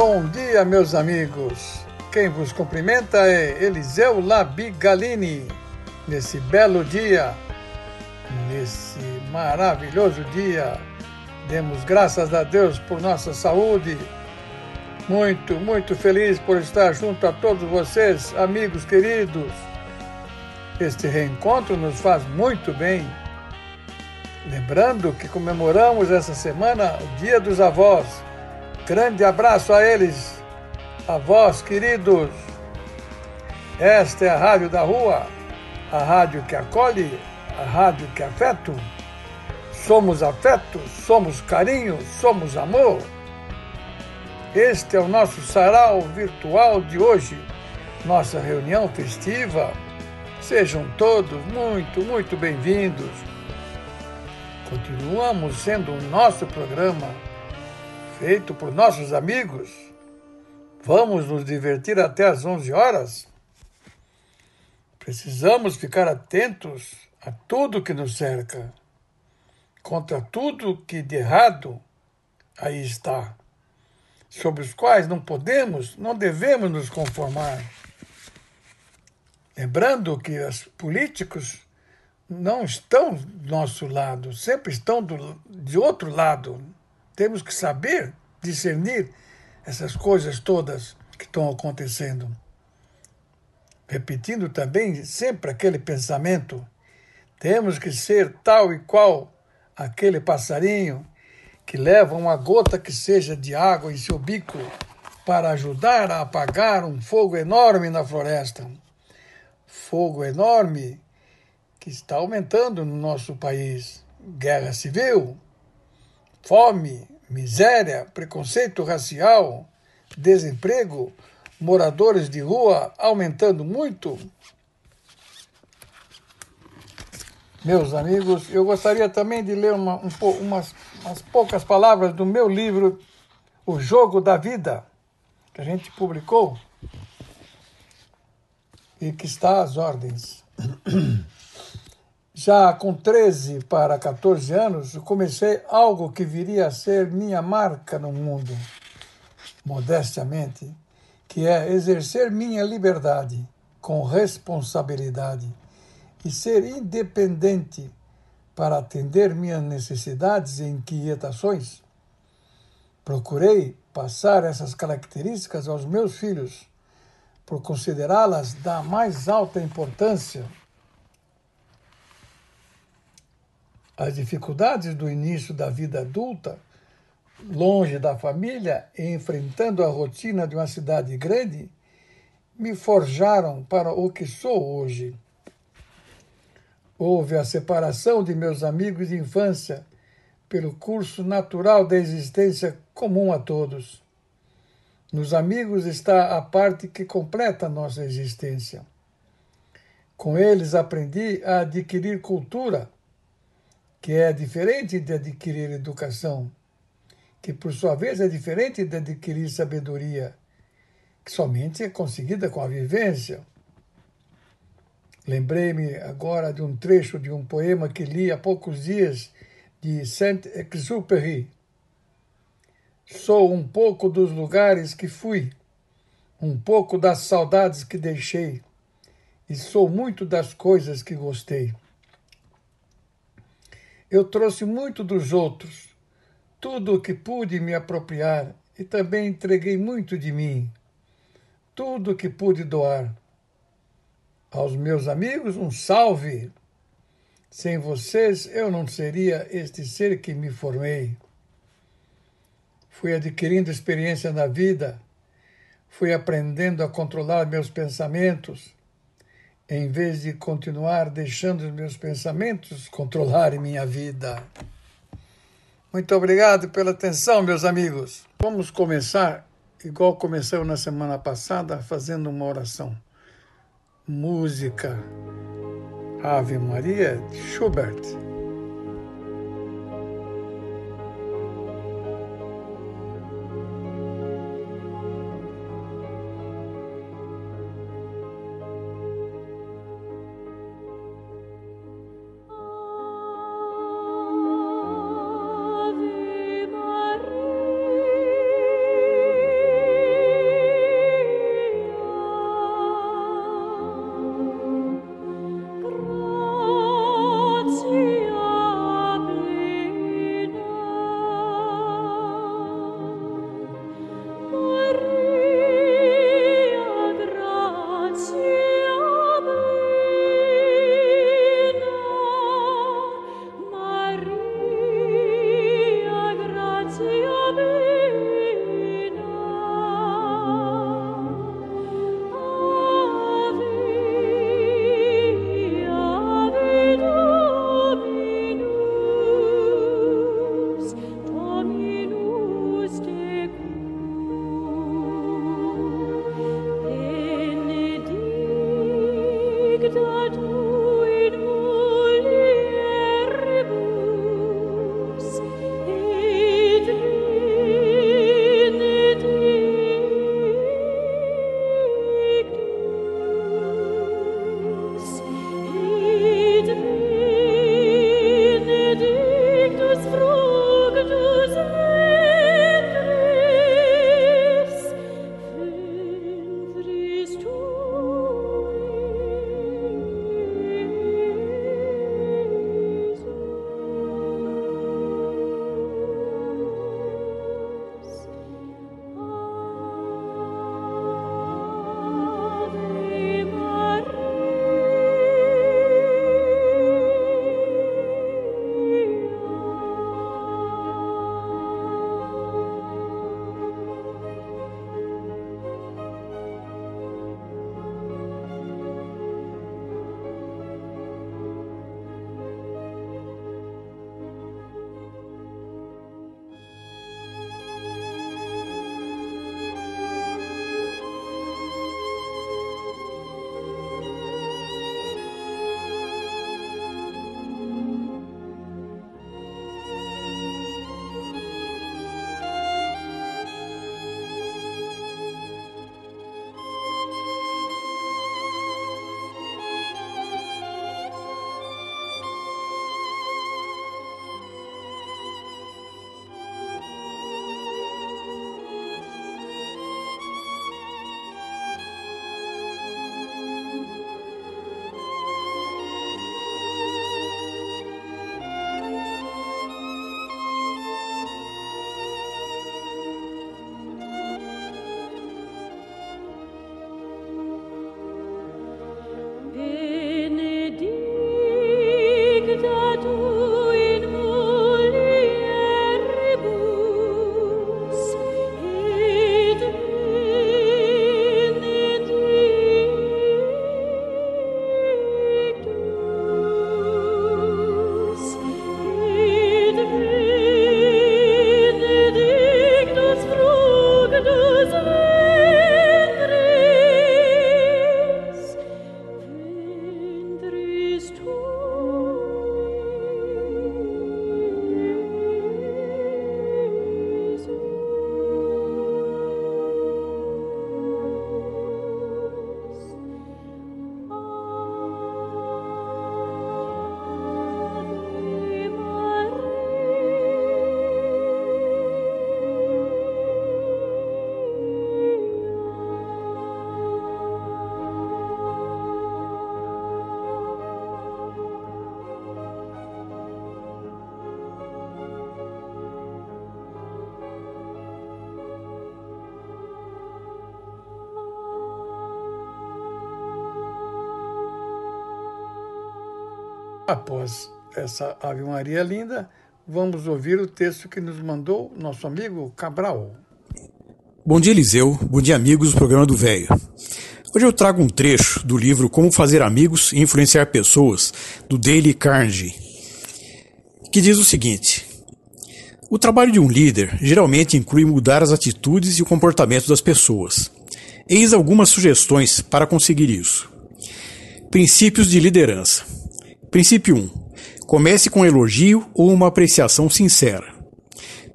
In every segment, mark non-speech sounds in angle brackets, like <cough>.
Bom dia, meus amigos. Quem vos cumprimenta é Eliseu Labigalini. Nesse belo dia, nesse maravilhoso dia, demos graças a Deus por nossa saúde. Muito, muito feliz por estar junto a todos vocês, amigos queridos. Este reencontro nos faz muito bem. Lembrando que comemoramos essa semana o Dia dos Avós Grande abraço a eles, a vós, queridos. Esta é a Rádio da Rua, a rádio que acolhe, a rádio que afeto. Somos afeto, somos carinho, somos amor. Este é o nosso sarau virtual de hoje, nossa reunião festiva. Sejam todos muito, muito bem-vindos. Continuamos sendo o nosso programa feito por nossos amigos. Vamos nos divertir até às 11 horas? Precisamos ficar atentos a tudo que nos cerca, contra tudo que de errado aí está, sobre os quais não podemos, não devemos nos conformar. Lembrando que os políticos não estão do nosso lado, sempre estão do, de outro lado. Temos que saber discernir essas coisas todas que estão acontecendo. Repetindo também sempre aquele pensamento: temos que ser tal e qual aquele passarinho que leva uma gota que seja de água em seu bico para ajudar a apagar um fogo enorme na floresta. Fogo enorme que está aumentando no nosso país. Guerra civil, fome, miséria, preconceito racial, desemprego, moradores de rua aumentando muito. Meus amigos, eu gostaria também de ler uma, um, umas, umas poucas palavras do meu livro O Jogo da Vida, que a gente publicou e que está às ordens. <coughs> Já com 13 para 14 anos, comecei algo que viria a ser minha marca no mundo, modestamente, que é exercer minha liberdade com responsabilidade e ser independente para atender minhas necessidades e inquietações. Procurei passar essas características aos meus filhos, por considerá-las da mais alta importância As dificuldades do início da vida adulta, longe da família e enfrentando a rotina de uma cidade grande, me forjaram para o que sou hoje. Houve a separação de meus amigos de infância pelo curso natural da existência comum a todos. Nos amigos está a parte que completa a nossa existência. Com eles aprendi a adquirir cultura que é diferente de adquirir educação, que por sua vez é diferente de adquirir sabedoria, que somente é conseguida com a vivência. Lembrei-me agora de um trecho de um poema que li há poucos dias de Saint-Exupéry. Sou um pouco dos lugares que fui, um pouco das saudades que deixei, e sou muito das coisas que gostei. Eu trouxe muito dos outros, tudo o que pude me apropriar, e também entreguei muito de mim, tudo o que pude doar. Aos meus amigos, um salve! Sem vocês, eu não seria este ser que me formei. Fui adquirindo experiência na vida, fui aprendendo a controlar meus pensamentos em vez de continuar deixando os meus pensamentos controlarem minha vida. Muito obrigado pela atenção, meus amigos. Vamos começar, igual começou na semana passada, fazendo uma oração. Música Ave Maria Schubert. Após essa Ave Maria linda, vamos ouvir o texto que nos mandou nosso amigo Cabral. Bom dia, Eliseu. Bom dia, amigos do programa do Velho. Hoje eu trago um trecho do livro Como Fazer Amigos e Influenciar Pessoas, do Dale Carnegie, que diz o seguinte: O trabalho de um líder geralmente inclui mudar as atitudes e o comportamento das pessoas. Eis algumas sugestões para conseguir isso. Princípios de liderança. Princípio 1. Comece com um elogio ou uma apreciação sincera.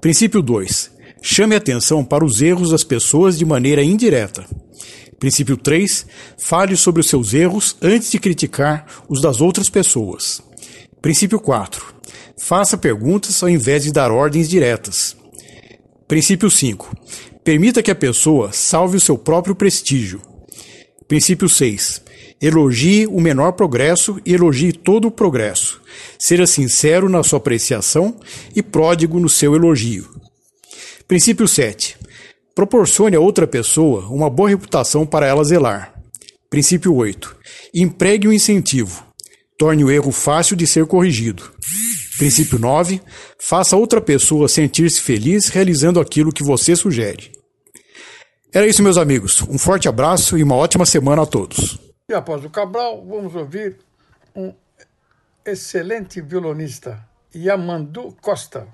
Princípio 2. Chame atenção para os erros das pessoas de maneira indireta. Princípio 3. Fale sobre os seus erros antes de criticar os das outras pessoas. Princípio 4. Faça perguntas ao invés de dar ordens diretas. Princípio 5. Permita que a pessoa salve o seu próprio prestígio. Princípio 6. Elogie o menor progresso e elogie todo o progresso. Seja sincero na sua apreciação e pródigo no seu elogio. Princípio 7. Proporcione a outra pessoa uma boa reputação para ela zelar. Princípio 8. Empregue um incentivo. Torne o erro fácil de ser corrigido. Princípio 9. Faça outra pessoa sentir-se feliz realizando aquilo que você sugere. Era isso, meus amigos. Um forte abraço e uma ótima semana a todos. E após o Cabral, vamos ouvir um excelente violonista, Yamandu Costa.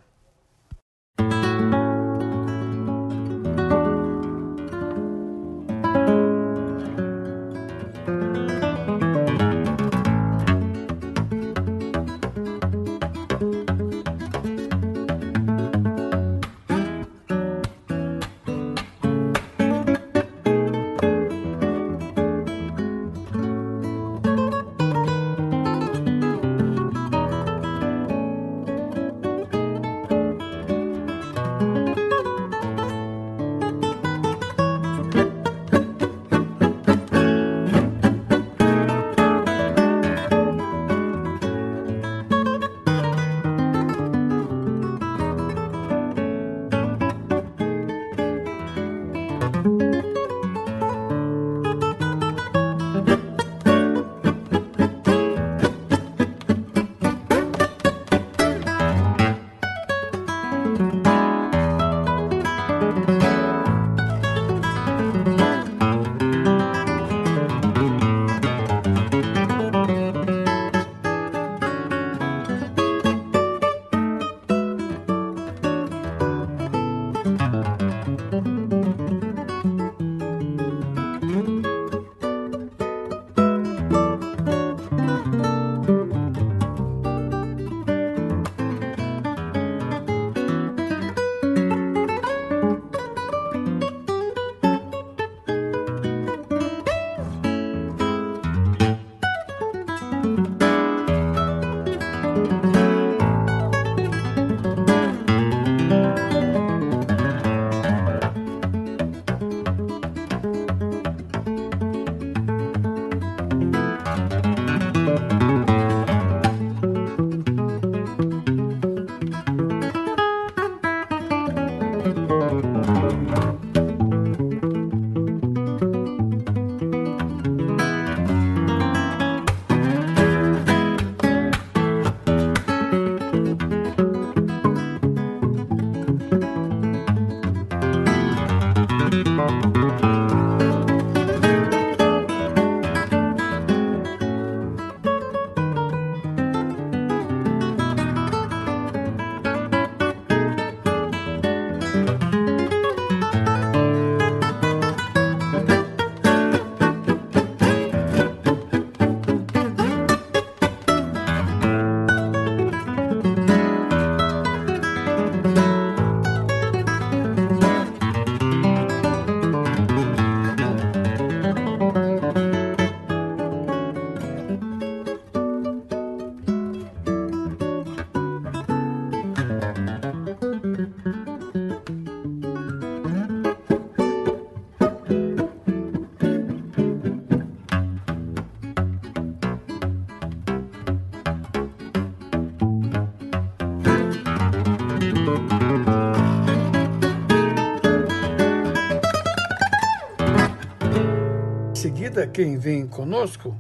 Quem vem conosco,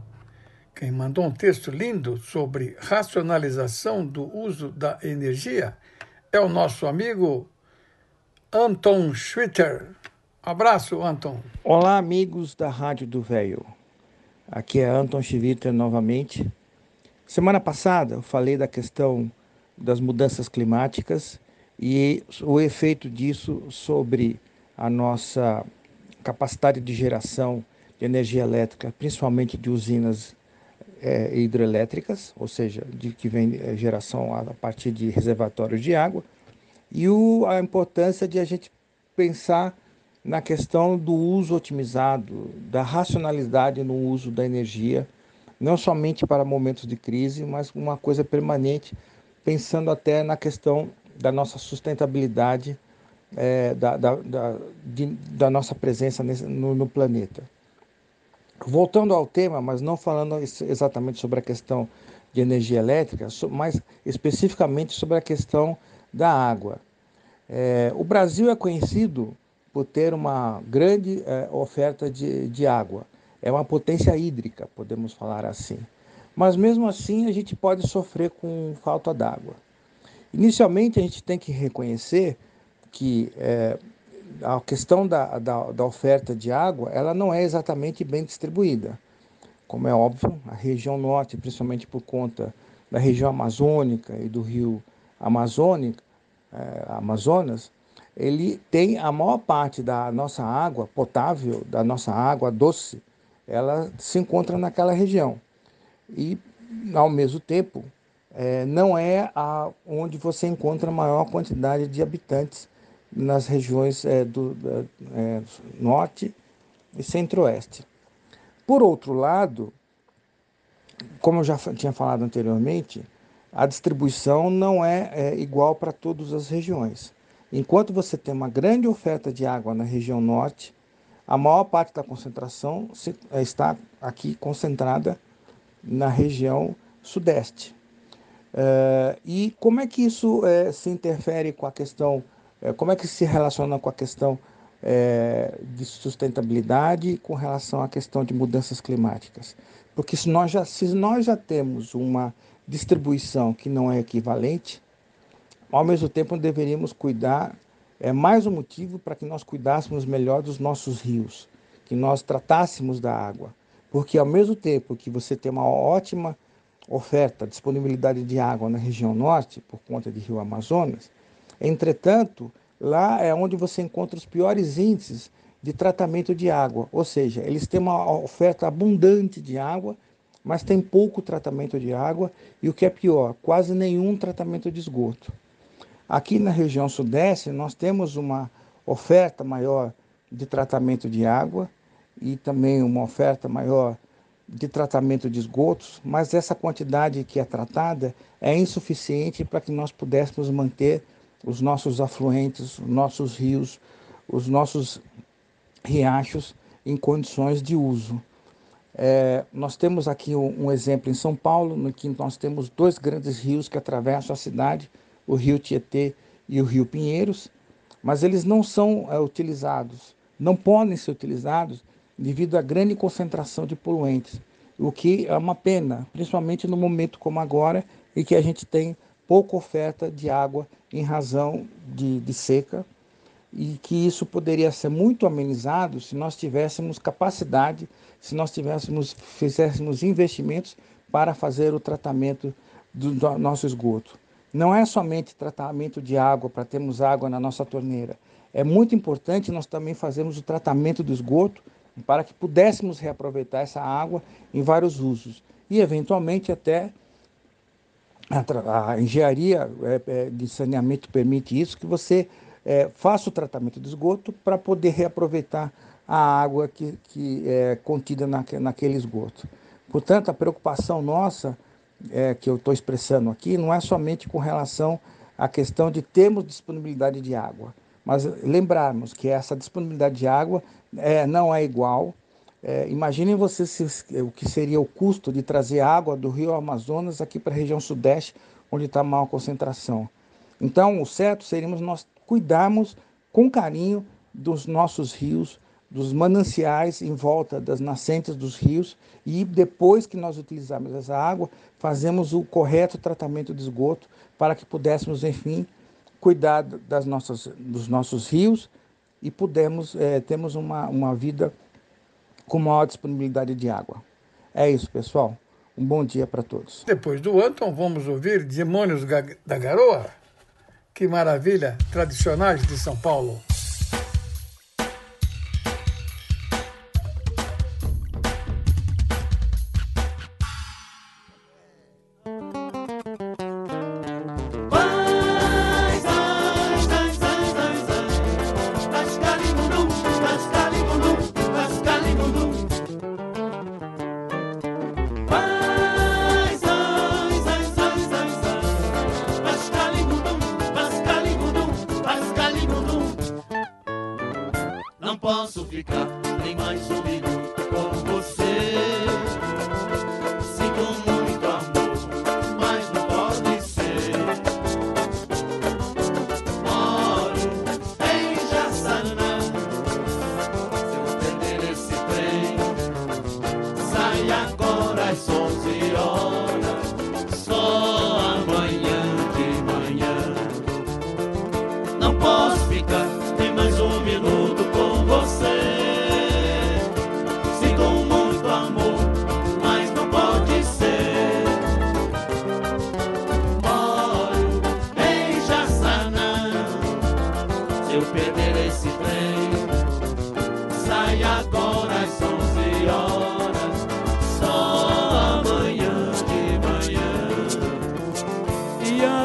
quem mandou um texto lindo sobre racionalização do uso da energia, é o nosso amigo Anton Schwitter. Abraço, Anton. Olá, amigos da Rádio do Velho. Aqui é Anton Chivita novamente. Semana passada eu falei da questão das mudanças climáticas e o efeito disso sobre a nossa capacidade de geração de energia elétrica, principalmente de usinas é, hidrelétricas, ou seja, de que vem é, geração a partir de reservatórios de água, e o, a importância de a gente pensar na questão do uso otimizado, da racionalidade no uso da energia, não somente para momentos de crise, mas uma coisa permanente, pensando até na questão da nossa sustentabilidade, é, da, da, da, de, da, nossa presença nesse, no, no planeta. Voltando ao tema, mas não falando exatamente sobre a questão de energia elétrica, mas especificamente sobre a questão da água. É, o Brasil é conhecido por ter uma grande é, oferta de, de água. É uma potência hídrica, podemos falar assim. Mas mesmo assim a gente pode sofrer com falta d'água. Inicialmente a gente tem que reconhecer que é, a questão da, da, da, oferta de água ela não é exatamente bem distribuída. Como é óbvio, a região norte, principalmente por conta da região amazônica e do rio Amazônica, é, Amazonas, ele tem a maior parte da nossa água potável, da nossa água doce, ela se encontra naquela região. E, ao mesmo tempo, é, não é a, onde você encontra a maior quantidade de habitantes nas regiões é, do é, norte e centro-oeste. Por outro lado, como eu já tinha falado anteriormente, a distribuição não é, é igual para todas as regiões. Enquanto você tem uma grande oferta de água na região norte, a maior parte da concentração é, está aqui concentrada na região sudeste. Uh, e como é que isso uh, se interfere com a questão, como é que se relaciona com a questão de sustentabilidade com relação à questão de mudanças climáticas? Porque se nós já, se nós já temos uma distribuição que não é equivalente, ao mesmo tempo deveríamos cuidar, é mais um motivo para que nós cuidássemos melhor dos nossos rios, que nós tratássemos da água. Porque ao mesmo tempo que você tem uma ótima oferta, disponibilidade de água na região norte, por conta de Rio Amazonas. Entretanto, lá é onde você encontra os piores índices de tratamento de água, ou seja, eles têm uma oferta abundante de água, mas tem pouco tratamento de água e o que é pior, quase nenhum tratamento de esgoto. Aqui na região sudeste, nós temos uma oferta maior de tratamento de água e também uma oferta maior de tratamento de esgotos, mas essa quantidade que é tratada é insuficiente para que nós pudéssemos manter os nossos afluentes, os nossos rios, os nossos riachos em condições de uso. É, nós temos aqui um, um, exemplo em São Paulo, no que nós temos dois grandes rios que atravessam a cidade, o Rio Tietê e o Rio Pinheiros, mas eles não são é, utilizados, não podem ser utilizados devido à grande concentração de poluentes, o que é uma pena, principalmente no momento como agora, em que a gente tem pouca oferta de água em razão de, de seca, e que isso poderia ser muito amenizado se nós tivéssemos capacidade, se nós tivéssemos, fizéssemos investimentos para fazer o tratamento do, do nosso esgoto. Não é somente tratamento de água para termos água na nossa torneira. É muito importante nós também fazermos o tratamento do esgoto para que pudéssemos reaproveitar essa água em vários usos e, eventualmente, até a, engenharia é, é, de saneamento permite isso, que você é, faça o tratamento do esgoto para poder reaproveitar a água que, que é contida na, naquele esgoto. Portanto, a preocupação nossa, é, que eu estou expressando aqui, não é somente com relação à questão de termos disponibilidade de água, mas lembrarmos que essa disponibilidade de água é, não é igual. É, imaginem vocês se, o que seria o custo de trazer água do rio Amazonas aqui para a região sudeste, onde está a maior concentração. Então, o certo seria nós cuidarmos com carinho dos nossos rios, dos mananciais em volta das nascentes dos rios e depois que nós utilizarmos essa água, fazemos o correto tratamento de esgoto para que pudéssemos, enfim, cuidar das nossas, dos nossos rios e pudemos, é, temos uma, uma vida com maior disponibilidade de água. É isso, pessoal. Um bom dia para todos. Depois do Anton, vamos ouvir Demônios da Garoa. Que maravilha! Tradicionais de São Paulo.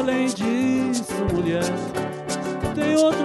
além disso, mulher, tem outro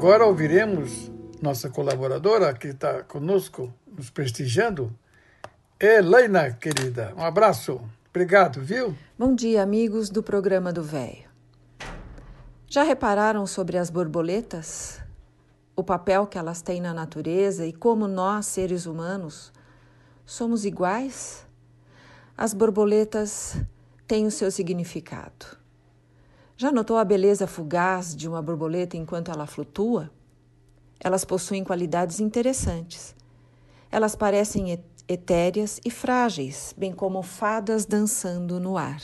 Agora ouviremos nossa colaboradora que está conosco, nos prestigiando, Elaina, querida. Um abraço. Obrigado, viu? Bom dia, amigos do programa do Velho. Já repararam sobre as borboletas? O papel que elas têm na natureza e como nós, seres humanos, somos iguais? As borboletas têm o seu significado. Já notou a beleza fugaz de uma borboleta enquanto ela flutua? Elas possuem qualidades interessantes. Elas parecem etéreas e frágeis, bem como fadas dançando no ar.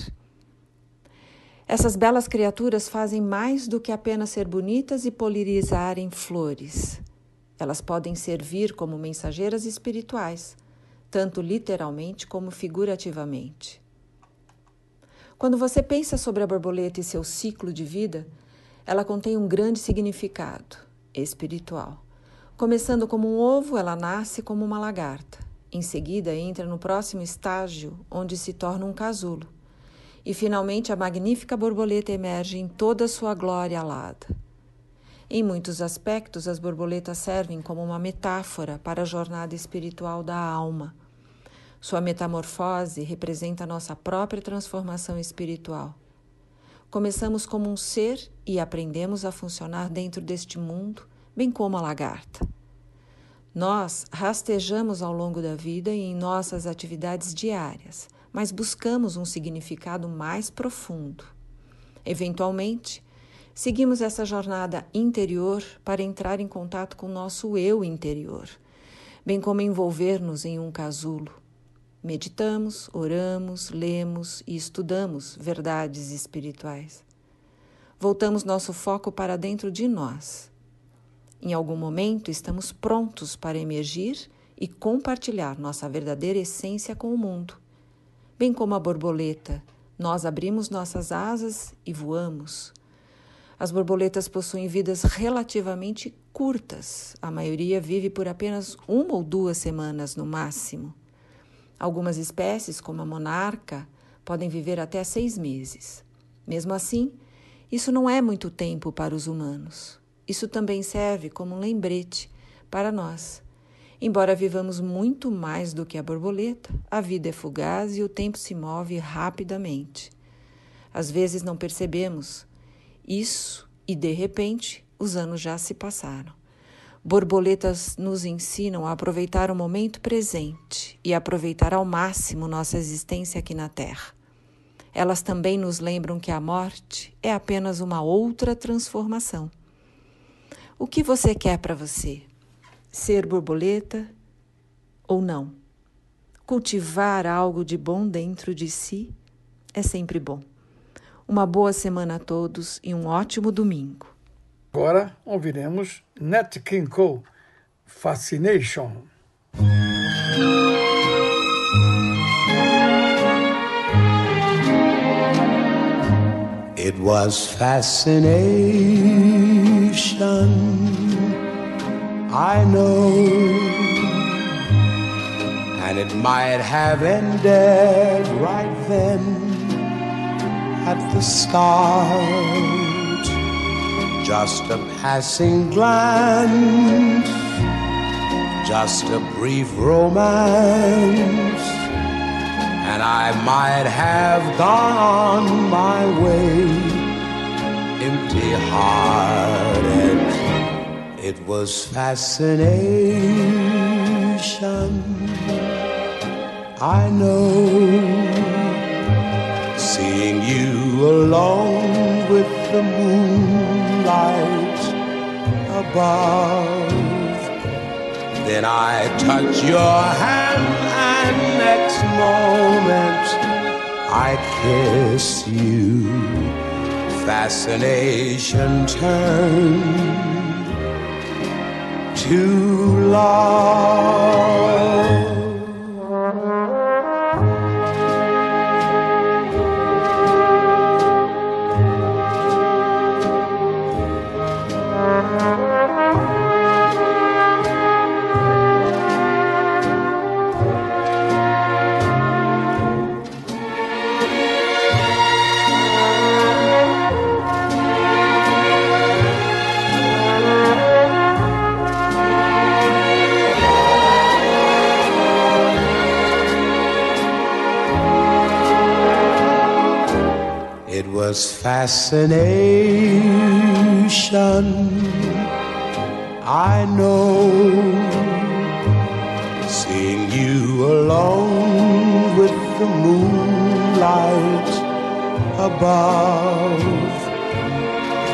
Essas belas criaturas fazem mais do que apenas ser bonitas e polirizarem flores. Elas podem servir como mensageiras espirituais, tanto literalmente como figurativamente. Quando você pensa sobre a borboleta e seu ciclo de vida, ela contém um grande significado espiritual. Começando como um ovo, ela nasce como uma lagarta. Em seguida, entra no próximo estágio, onde se torna um casulo. E finalmente, a magnífica borboleta emerge em toda a sua glória alada. Em muitos aspectos, as borboletas servem como uma metáfora para a jornada espiritual da alma sua metamorfose representa nossa própria transformação espiritual. Começamos como um ser e aprendemos a funcionar dentro deste mundo, bem como a lagarta. Nós rastejamos ao longo da vida e em nossas atividades diárias, mas buscamos um significado mais profundo. Eventualmente, Seguimos essa jornada interior para entrar em contato com nosso eu interior, bem como envolver-nos em um casulo. Meditamos, oramos, lemos e estudamos verdades espirituais. Voltamos nosso foco para dentro de nós. Em algum momento estamos prontos para emergir e compartilhar nossa verdadeira essência com o mundo. Bem como a borboleta, nós abrimos nossas asas e voamos. As borboletas possuem vidas relativamente curtas, a maioria vive por apenas uma ou duas semanas no máximo. Algumas espécies, como a monarca, podem viver até seis meses. Mesmo assim, isso não é muito tempo para os humanos. Isso também serve como um lembrete para nós Embora vivamos muito mais do que a borboleta, a vida é fugaz e o tempo se move rapidamente. Às vezes não percebemos isso e, de repente, os anos já se passaram. Borboletas nos ensinam a aproveitar o momento presente e aproveitar ao máximo nossa existência aqui na Terra. Elas também nos lembram que a morte é apenas uma outra transformação. O que você quer para você? ser borboleta ou não. Cultivar algo de bom dentro de si é sempre bom. Uma boa semana a todos e um ótimo domingo. Agora ouviremos Nat King Cole, Fascination. It was fascination. I know. And it might have ended right then at the start. Just a passing glance, just a brief romance, and I might have gone on my way empty hearted it was fascination. I know seeing you alone with the moonlight above. Then I touch your hand, and next moment I kiss you. Fascination turned to love. Was fascination. I know seeing you alone with the moonlight above.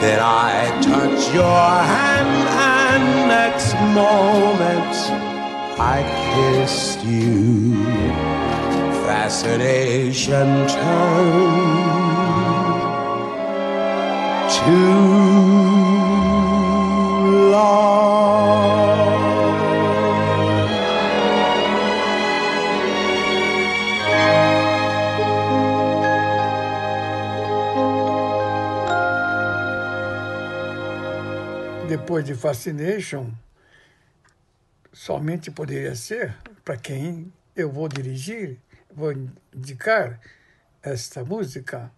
Then I touch your hand, and next moment I kissed you. Fascination Depois de Fascination, somente poderia ser para quem eu vou dirigir, vou indicar esta música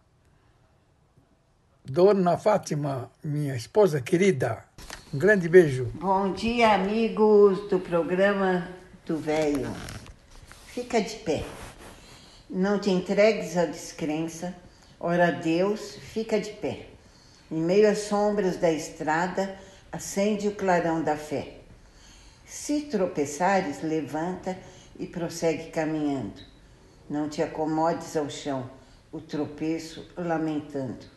Dona Fátima, minha esposa querida, um grande beijo. Bom dia, amigos do programa do Velho. Fica de pé. Não te entregues à descrença. Ora Deus, fica de pé. Em meio às sombras da estrada, acende o clarão da fé. Se tropeçares, levanta e prossegue caminhando. Não te acomodes ao chão, o tropeço lamentando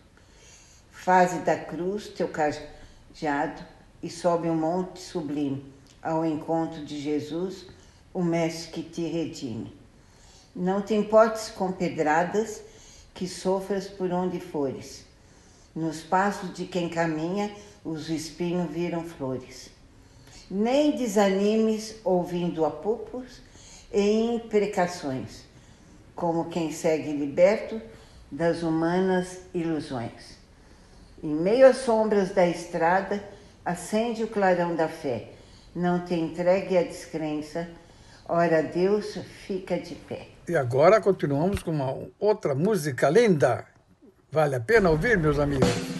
Faze da cruz teu cajado e sobe um monte sublime ao encontro de Jesus, o Mestre que te redime. Não te importes com pedradas, que sofras por onde fores. Nos passos de quem caminha, os espinhos viram flores. Nem desanimes ouvindo apupos e imprecações, como quem segue liberto das humanas ilusões. Em meio às sombras da estrada, acende o clarão da fé. Não te entregue à descrença, ora Deus fica de pé. E agora continuamos com uma outra música linda. Vale a pena ouvir, meus amigos?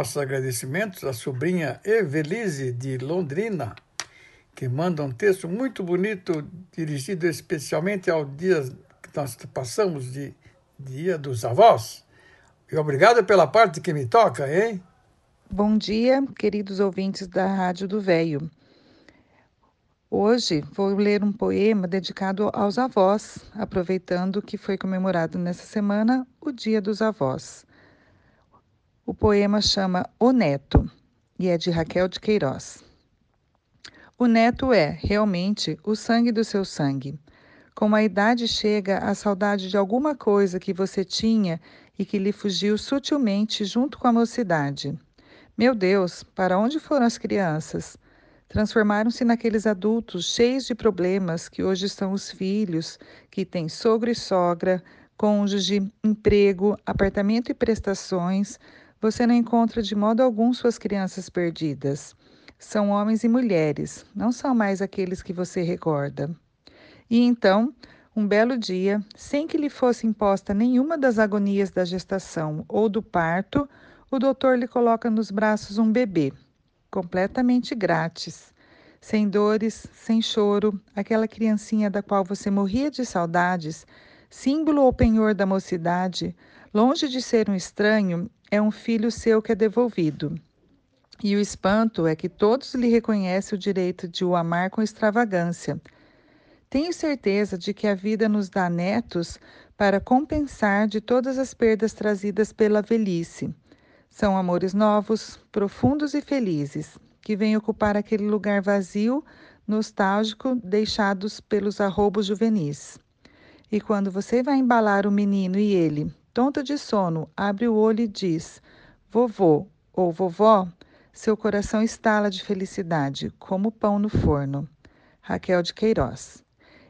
Nossos agradecimentos à sobrinha Evelise de Londrina, que manda um texto muito bonito, dirigido especialmente ao dia que nós passamos de Dia dos Avós. E obrigado pela parte que me toca, hein? Bom dia, queridos ouvintes da Rádio do Velho. Hoje vou ler um poema dedicado aos avós, aproveitando que foi comemorado nessa semana o Dia dos Avós. O poema chama O Neto e é de Raquel de Queiroz. O neto é, realmente, o sangue do seu sangue. Com a idade chega a saudade de alguma coisa que você tinha e que lhe fugiu sutilmente junto com a mocidade. Meu Deus, para onde foram as crianças? Transformaram-se naqueles adultos cheios de problemas que hoje estão os filhos, que têm sogro e sogra, cônjuge, emprego, apartamento e prestações, você não encontra de modo algum suas crianças perdidas. São homens e mulheres, não são mais aqueles que você recorda. E então, um belo dia, sem que lhe fosse imposta nenhuma das agonias da gestação ou do parto, o doutor lhe coloca nos braços um bebê, completamente grátis, sem dores, sem choro, aquela criancinha da qual você morria de saudades, símbolo ou penhor da mocidade, longe de ser um estranho, é um filho seu que é devolvido. E o espanto é que todos lhe reconhecem o direito de o amar com extravagância. Tenho certeza de que a vida nos dá netos para compensar de todas as perdas trazidas pela velhice. São amores novos, profundos e felizes, que vêm ocupar aquele lugar vazio, nostálgico, deixados pelos arrobos juvenis. E quando você vai embalar o menino e ele, tonto de sono, abre o olho e diz: Vovô ou vovó, seu coração estala de felicidade, como pão no forno. Raquel de Queiroz.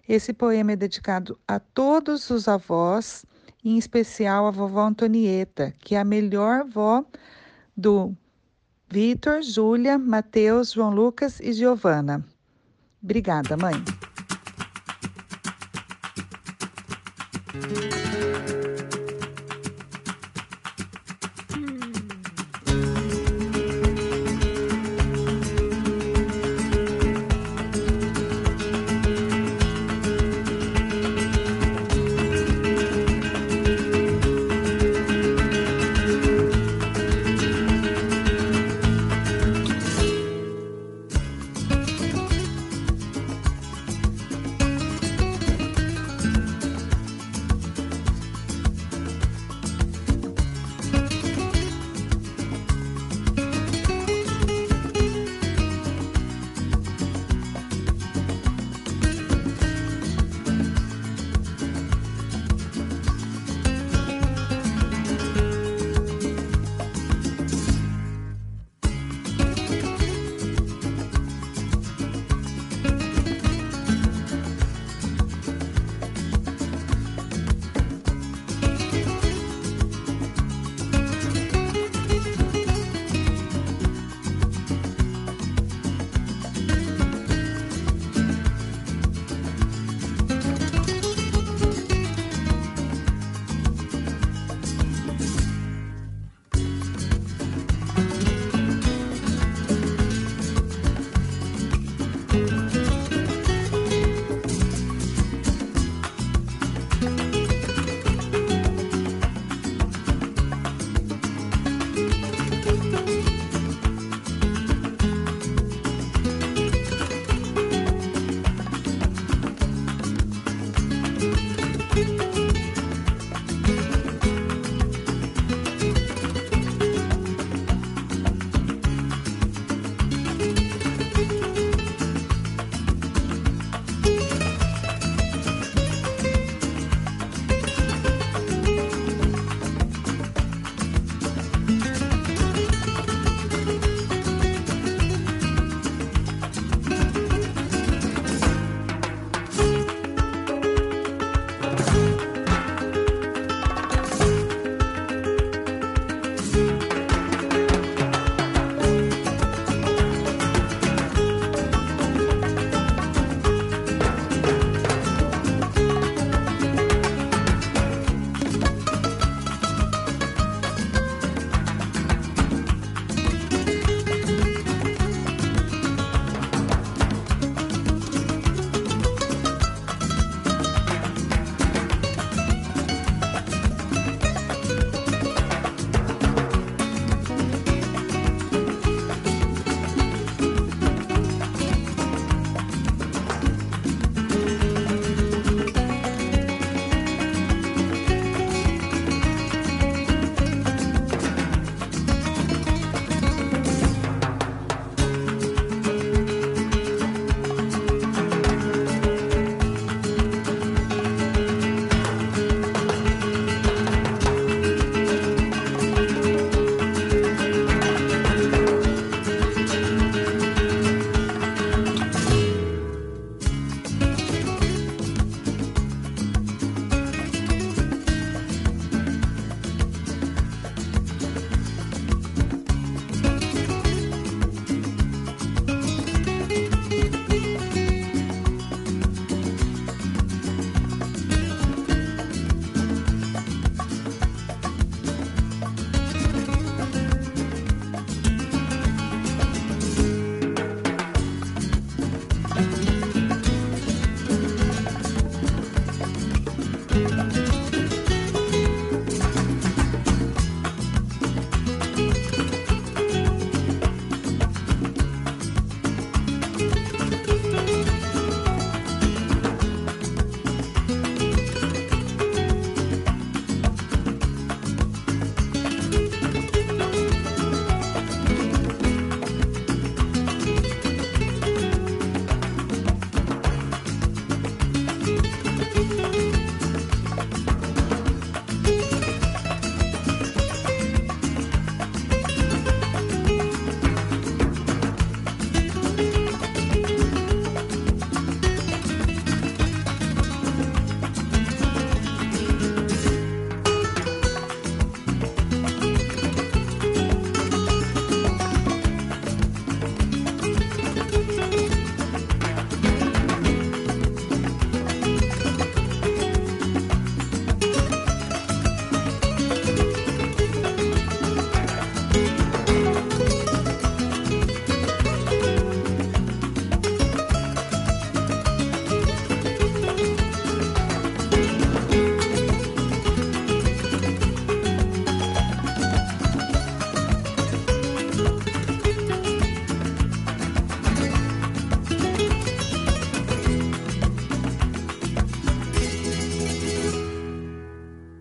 Esse poema é dedicado a todos os avós, em especial a vovó Antonieta, que é a melhor vó do Vitor, Júlia, Mateus, João Lucas e Giovana. Obrigada, mãe.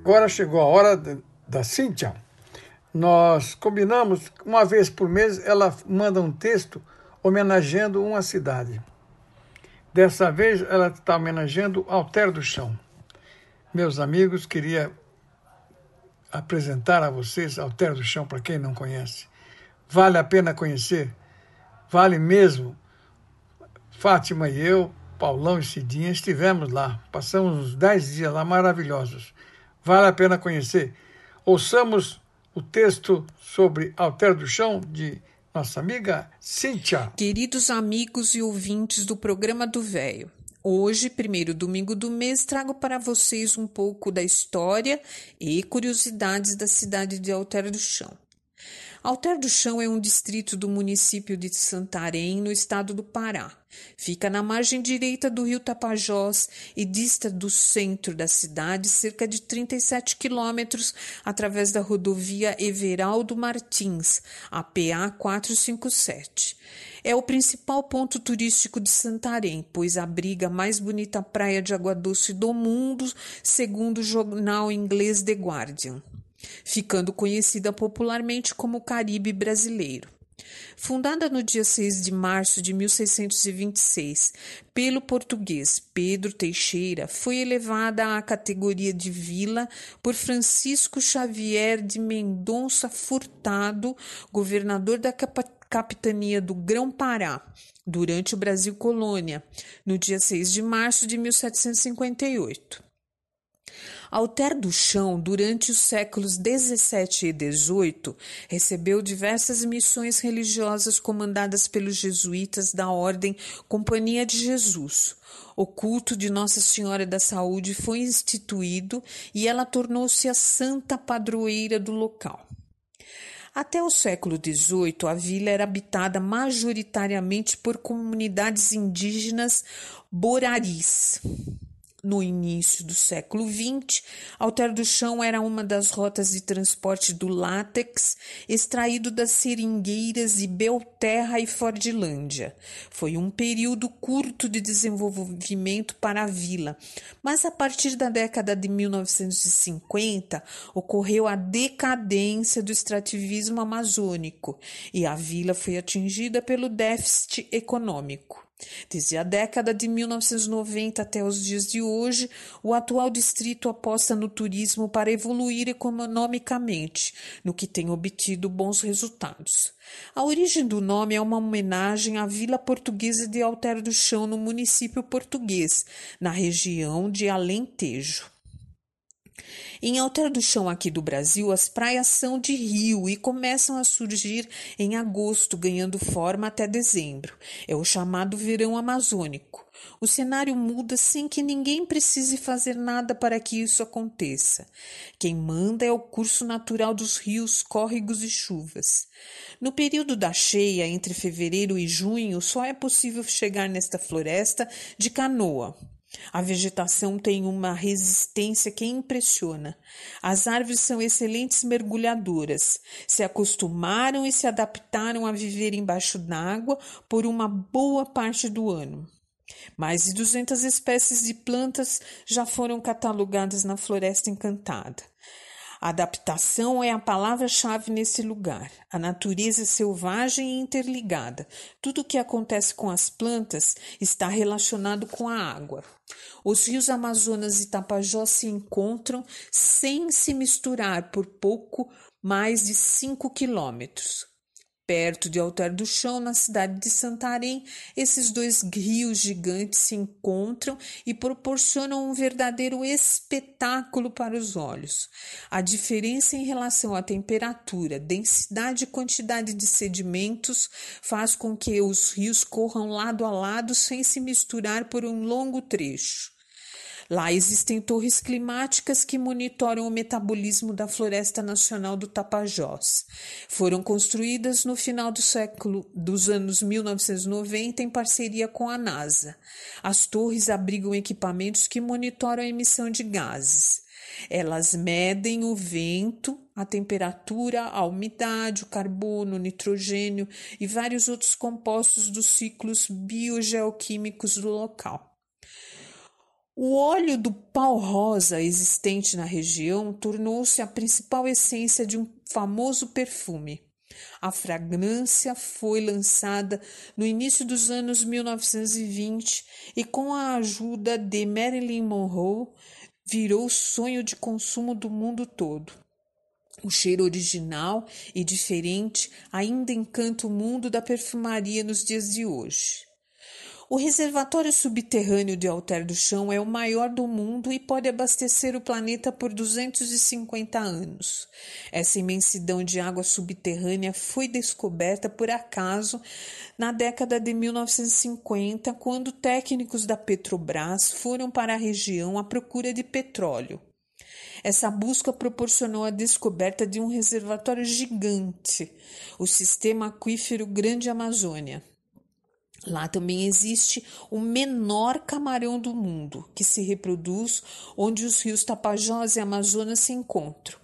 Agora chegou a hora da Cíntia. Nós combinamos, uma vez por mês, ela manda um texto homenageando uma cidade. Dessa vez, ela está homenageando Alter do Chão. Meus amigos, queria apresentar a vocês Alter do Chão, para quem não conhece. Vale a pena conhecer, vale mesmo. Fátima e eu, Paulão e Cidinha, estivemos lá, passamos uns dez dias lá maravilhosos. Vale a pena conhecer. Ouçamos o texto sobre Alter do Chão de nossa amiga Cíntia. Queridos amigos e ouvintes do programa do Véio, hoje, primeiro domingo do mês, trago para vocês um pouco da história e curiosidades da cidade de Alter do Chão. Alter do Chão é um distrito do município de Santarém, no estado do Pará. Fica na margem direita do rio Tapajós e dista do centro da cidade cerca de 37 quilômetros através da rodovia Everaldo Martins, a PA 457. É o principal ponto turístico de Santarém, pois abriga a mais bonita praia de água doce do mundo, segundo o jornal inglês The Guardian ficando conhecida popularmente como Caribe Brasileiro. Fundada no dia 6 de março de 1626 pelo português Pedro Teixeira, foi elevada à categoria de vila por Francisco Xavier de Mendonça Furtado, governador da capitania do Grão-Pará, durante o Brasil Colônia, no dia 6 de março de 1758. Alter do Chão, durante os séculos 17 e 18, recebeu diversas missões religiosas comandadas pelos jesuítas da Ordem Companhia de Jesus. O culto de Nossa Senhora da Saúde foi instituído e ela tornou-se a santa padroeira do local. Até o século XVIII, a vila era habitada majoritariamente por comunidades indígenas boraris. No início do século XX, Alter do Chão era uma das rotas de transporte do látex extraído das seringueiras de Belterra e Fordlândia. Foi um período curto de desenvolvimento para a vila, mas a partir da década de 1950 ocorreu a decadência do extrativismo amazônico e a vila foi atingida pelo déficit econômico. Desde a década de 1990 até os dias de hoje, o atual distrito aposta no turismo para evoluir economicamente, no que tem obtido bons resultados. A origem do nome é uma homenagem à vila portuguesa de Alter do Chão, no município português, na região de Alentejo. Em Alter do Chão aqui do Brasil, as praias são de rio e começam a surgir em agosto, ganhando forma até dezembro. É o chamado verão amazônico. O cenário muda sem que ninguém precise fazer nada para que isso aconteça. Quem manda é o curso natural dos rios, córregos e chuvas. No período da cheia, entre fevereiro e junho, só é possível chegar nesta floresta de canoa. A vegetação tem uma resistência que impressiona. As árvores são excelentes mergulhadoras. Se acostumaram e se adaptaram a viver embaixo d'água por uma boa parte do ano. Mais de 200 espécies de plantas já foram catalogadas na Floresta Encantada. Adaptação é a palavra-chave nesse lugar. A natureza é selvagem e interligada. Tudo o que acontece com as plantas está relacionado com a água. Os rios Amazonas e Tapajós se encontram sem se misturar por pouco mais de 5 quilômetros. Perto de Alter do Chão, na cidade de Santarém, esses dois rios gigantes se encontram e proporcionam um verdadeiro espetáculo para os olhos. A diferença em relação à temperatura, densidade e quantidade de sedimentos faz com que os rios corram lado a lado sem se misturar por um longo trecho. Lá existem torres climáticas que monitoram o metabolismo da Floresta Nacional do Tapajós. Foram construídas no final do século dos anos 1990 em parceria com a NASA. As torres abrigam equipamentos que monitoram a emissão de gases. Elas medem o vento, a temperatura, a umidade, o carbono, o nitrogênio e vários outros compostos dos ciclos biogeoquímicos do local. O óleo do pau-rosa existente na região tornou-se a principal essência de um famoso perfume. A fragrância foi lançada no início dos anos 1920 e, com a ajuda de Marilyn Monroe, virou sonho de consumo do mundo todo. O cheiro original e diferente ainda encanta o mundo da perfumaria nos dias de hoje. O reservatório subterrâneo de Alter do Chão é o maior do mundo e pode abastecer o planeta por 250 anos. Essa imensidão de água subterrânea foi descoberta por acaso na década de 1950, quando técnicos da Petrobras foram para a região à procura de petróleo. Essa busca proporcionou a descoberta de um reservatório gigante, o Sistema Aquífero Grande Amazônia. Lá também existe o menor camarão do mundo, que se reproduz onde os rios Tapajós e Amazonas se encontram.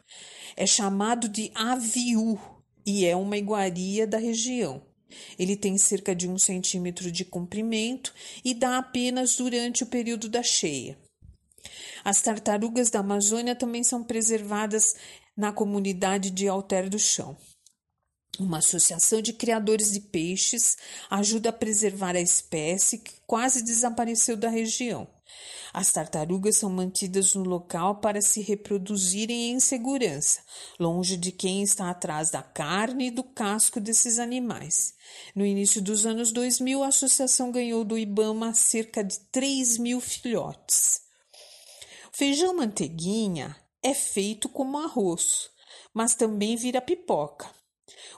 É chamado de aviú e é uma iguaria da região. Ele tem cerca de um centímetro de comprimento e dá apenas durante o período da cheia. As tartarugas da Amazônia também são preservadas na comunidade de Alter do Chão. Uma associação de criadores de peixes ajuda a preservar a espécie que quase desapareceu da região. As tartarugas são mantidas no local para se reproduzirem em segurança, longe de quem está atrás da carne e do casco desses animais. No início dos anos 2000, a associação ganhou do Ibama cerca de 3 mil filhotes. Feijão manteiguinha é feito como arroz, mas também vira pipoca.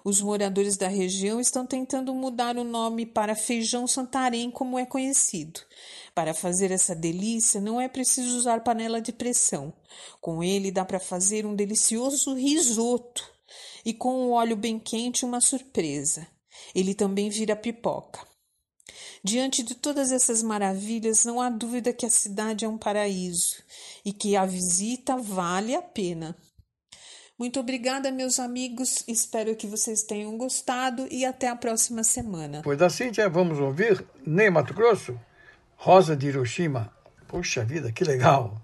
Os moradores da região estão tentando mudar o nome para feijão santarém, como é conhecido. Para fazer essa delícia, não é preciso usar panela de pressão. Com ele dá para fazer um delicioso risoto e com o óleo bem quente uma surpresa. Ele também vira pipoca. Diante de todas essas maravilhas, não há dúvida que a cidade é um paraíso e que a visita vale a pena. Muito obrigada, meus amigos. Espero que vocês tenham gostado e até a próxima semana. Pois da Cíntia, vamos ouvir Ney Mato Grosso, Rosa de Hiroshima. Poxa vida, que legal!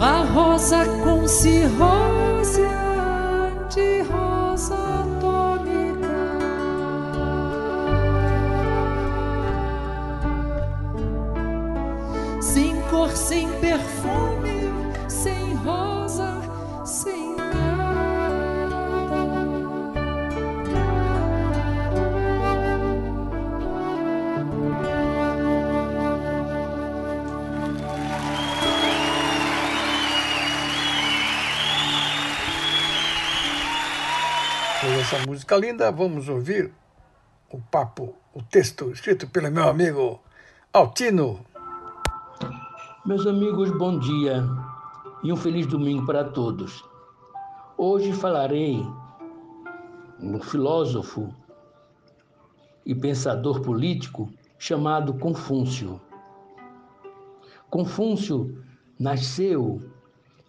A rosa com cirrose rosa atômica. Sem cor, sem perfume, música linda, vamos ouvir o papo, o texto escrito pelo meu amigo Altino. Meus amigos, bom dia e um feliz domingo para todos. Hoje falarei um filósofo e pensador político chamado Confúcio. Confúcio nasceu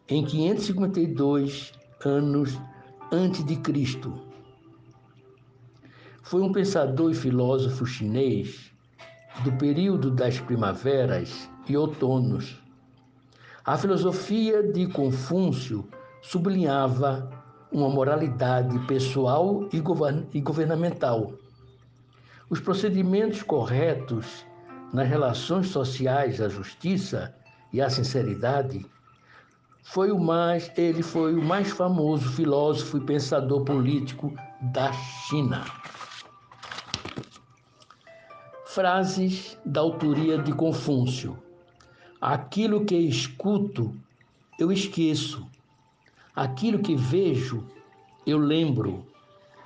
em 552 anos antes de Cristo. Foi um pensador e filósofo chinês do período das primaveras e outonos. A filosofia de Confúcio sublinhava uma moralidade pessoal e governamental. Os procedimentos corretos nas relações sociais, a justiça e a sinceridade foi o mais, ele foi o mais famoso filósofo e pensador político da China. Frases da autoria de Confúcio. Aquilo que escuto, eu esqueço. Aquilo que vejo, eu lembro.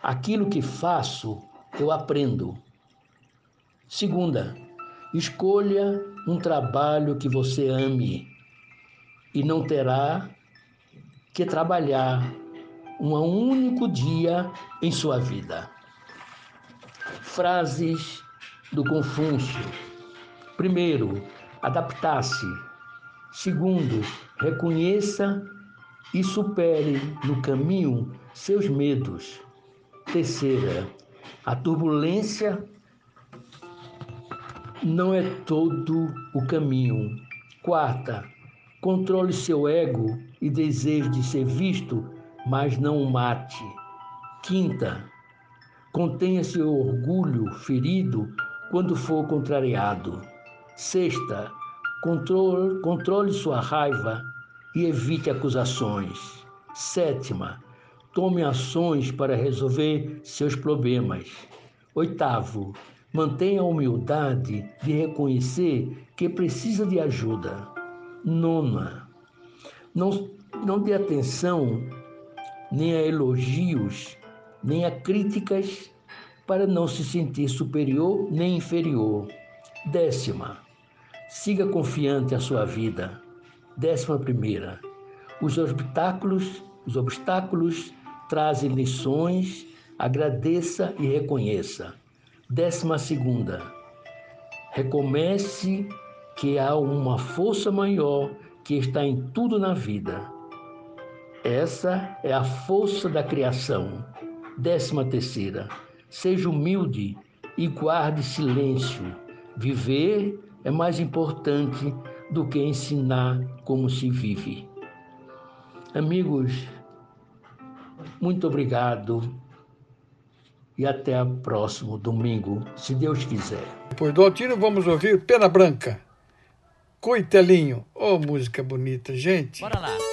Aquilo que faço, eu aprendo. Segunda, escolha um trabalho que você ame e não terá que trabalhar um único dia em sua vida. Frases do Confúcio. Primeiro, adaptar-se. Segundo, reconheça e supere no caminho seus medos. Terceira, a turbulência não é todo o caminho. Quarta, controle seu ego e desejo de ser visto, mas não o mate. Quinta, contenha seu orgulho ferido quando for contrariado. Sexta, controle, controle sua raiva e evite acusações. Sétima, tome ações para resolver seus problemas. Oitavo, mantenha a humildade de reconhecer que precisa de ajuda. Nona, não, não dê atenção nem a elogios, nem a críticas para não se sentir superior nem inferior. Décima, siga confiante a sua vida. Décima primeira, os obstáculos, os obstáculos trazem lições, agradeça e reconheça. Décima segunda, recomece que há uma força maior que está em tudo na vida. Essa é a força da criação. Décima terceira, seja humilde e guarde silêncio. Viver é mais importante do que ensinar como se vive. Amigos, muito obrigado e até o próximo domingo, se Deus quiser. Depois do Altino, vamos ouvir Pena Branca. Coitelinho. Oh, música bonita, gente. Bora lá.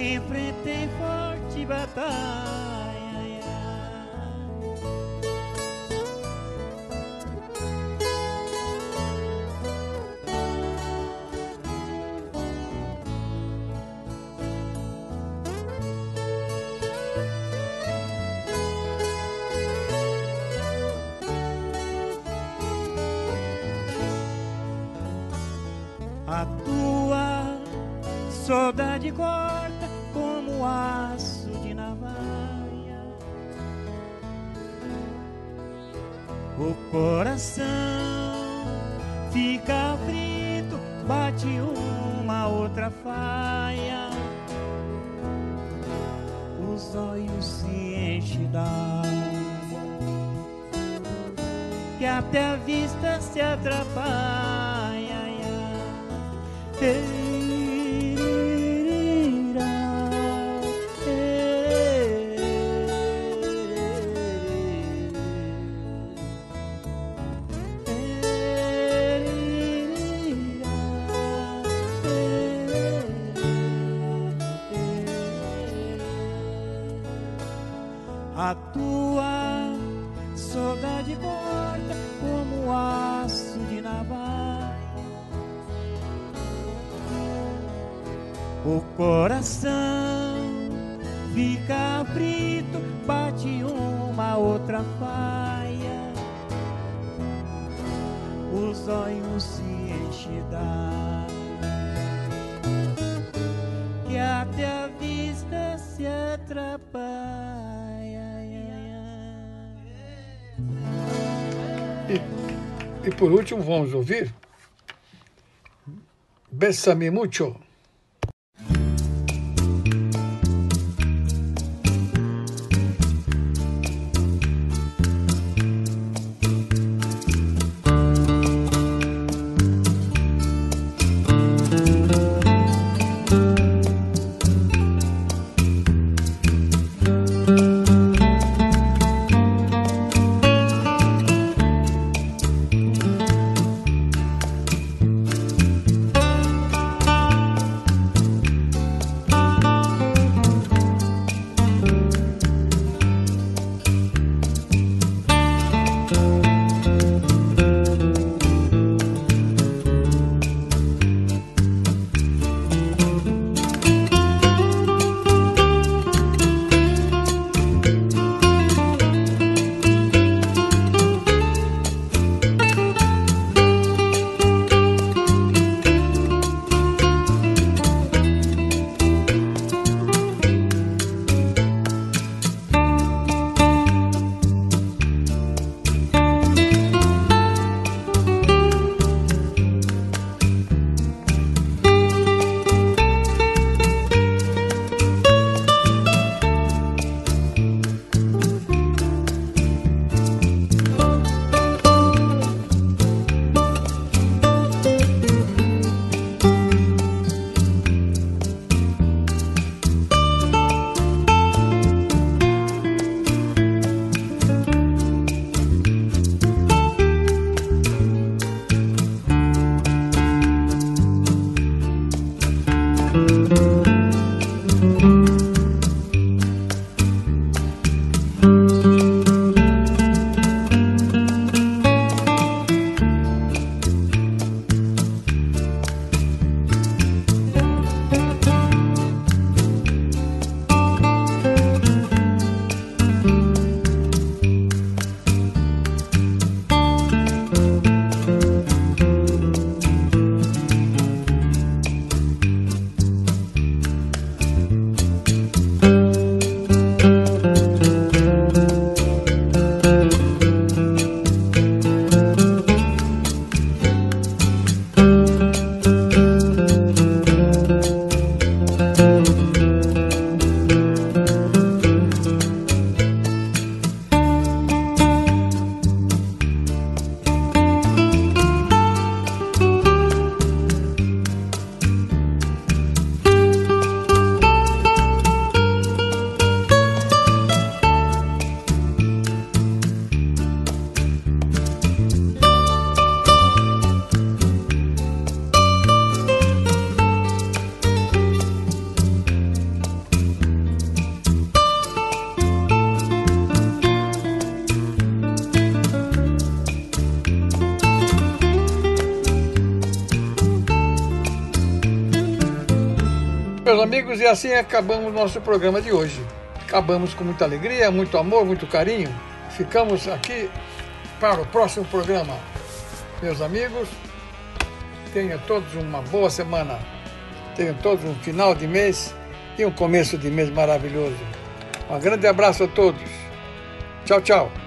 Enfrentei forte batalha. A tua saudade corta coração fica frito, bate uma outra faia. Os olhos se enchem d'água que até a vista se atrapalha. Por último, vamos ouvir Bésame Mucho. Amigos, e assim acabamos nosso programa de hoje. Acabamos com muita alegria, muito amor, muito carinho. Ficamos aqui para o próximo programa. Meus amigos, tenham todos uma boa semana. Tenham todos um final de mês e um começo de mês maravilhoso. Um grande abraço a todos. Tchau, tchau.